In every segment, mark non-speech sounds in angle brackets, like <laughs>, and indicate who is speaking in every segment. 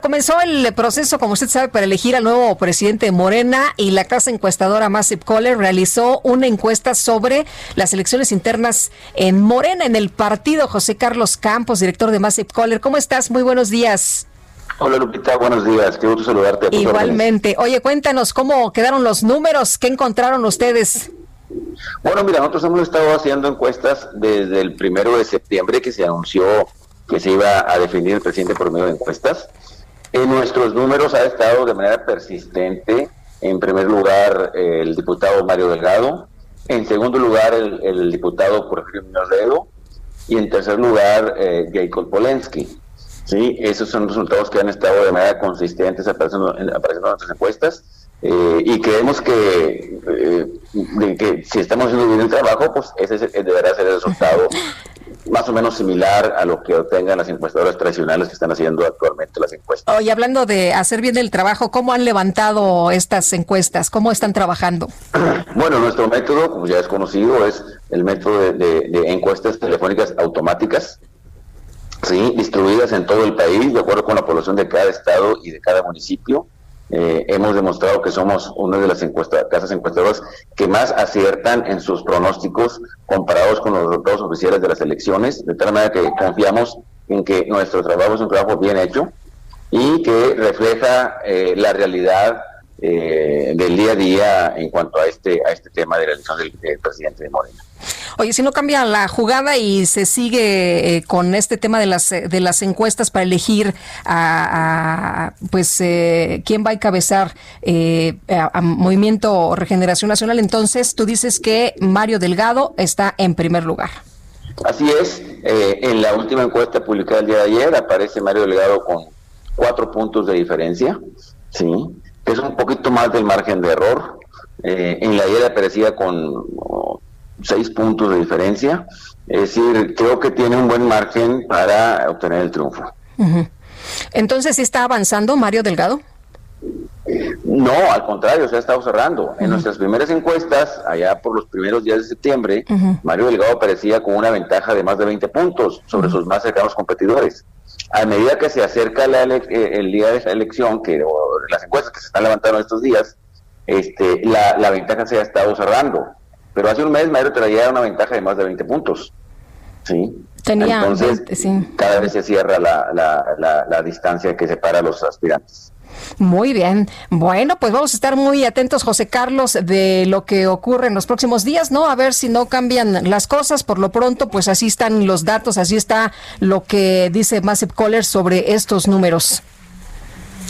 Speaker 1: Comenzó el proceso, como usted sabe, para elegir al nuevo presidente de Morena y la casa encuestadora Massive Caller realizó una encuesta sobre las elecciones internas en Morena, en el partido. José Carlos Campos, director de Massive Caller. ¿Cómo estás? Muy buenos días.
Speaker 2: Hola Lupita, buenos días, qué gusto saludarte.
Speaker 1: Igualmente. Oye, cuéntanos cómo quedaron los números, qué encontraron ustedes.
Speaker 2: Bueno, mira, nosotros hemos estado haciendo encuestas desde el primero de septiembre que se anunció que se iba a definir el presidente por medio de encuestas. En nuestros números ha estado de manera persistente, en primer lugar, el diputado Mario Delgado, en segundo lugar, el, diputado Porfirio Muñoz y en tercer lugar, eh, Jacob Polensky. ¿sí? Esos son resultados que han estado de manera consistente apareciendo, apareciendo en nuestras encuestas. Eh, y creemos que, eh, que si estamos haciendo bien el trabajo, pues ese deberá ser el resultado <laughs> más o menos similar a lo que obtengan las encuestadoras tradicionales que están haciendo actualmente las encuestas.
Speaker 1: Oye, hablando de hacer bien el trabajo, ¿cómo han levantado estas encuestas? ¿Cómo están trabajando? <clears throat>
Speaker 2: Bueno, nuestro método, como ya es conocido, es el método de, encuestas telefónicas automáticas, ¿sí? distribuidas en todo el país, de acuerdo con la población de cada estado y de cada municipio. Eh, hemos demostrado que somos una de las casas encuestadoras que más aciertan en sus pronósticos comparados con los resultados oficiales de las elecciones, de tal manera que confiamos en que nuestro trabajo es un trabajo bien hecho y que refleja eh, la realidad eh, del día a día en cuanto a este a este tema de la elección del, presidente de Morena.
Speaker 1: Oye, si no cambia la jugada y se sigue eh, con este tema de las de las encuestas para elegir a, pues eh, quién va a encabezar a, Movimiento Regeneración Nacional, entonces tú dices que Mario Delgado está en primer lugar.
Speaker 2: Así es. en la última encuesta publicada el día de ayer aparece Mario Delgado con cuatro puntos de diferencia, sí es un poquito más del margen de error. Eh, en la ayer aparecía con seis puntos de diferencia. Es decir, creo que tiene un buen margen para obtener el triunfo.
Speaker 1: Entonces, ¿sí está avanzando Mario Delgado?
Speaker 2: No, al contrario, se ha estado cerrando. En nuestras primeras encuestas, allá por los primeros días de septiembre, Mario Delgado aparecía con una ventaja de más de 20 puntos sobre sus más cercanos competidores a medida que se acerca eh, el día de esa elección, que las encuestas que se están levantando estos días, este, la, ventaja se ha estado cerrando. Pero hace un mes Mario traía una ventaja de más de 20 puntos. ¿sí?
Speaker 1: Tenía
Speaker 2: Entonces, cada vez se cierra la, la, la distancia que separa a los aspirantes.
Speaker 1: Muy bien. Bueno, pues vamos a estar muy atentos, José Carlos, de lo que ocurre en los próximos días, ¿no? A ver si no cambian las cosas. Por lo pronto, pues así están los datos, así está lo que dice Massive Caller sobre estos números.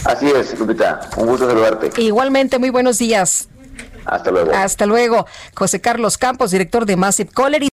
Speaker 2: Así es, Lupita. Un gusto saludarte.
Speaker 1: Igualmente, muy buenos días.
Speaker 2: Hasta luego.
Speaker 1: Hasta luego. José Carlos Campos, director de Massive Caller.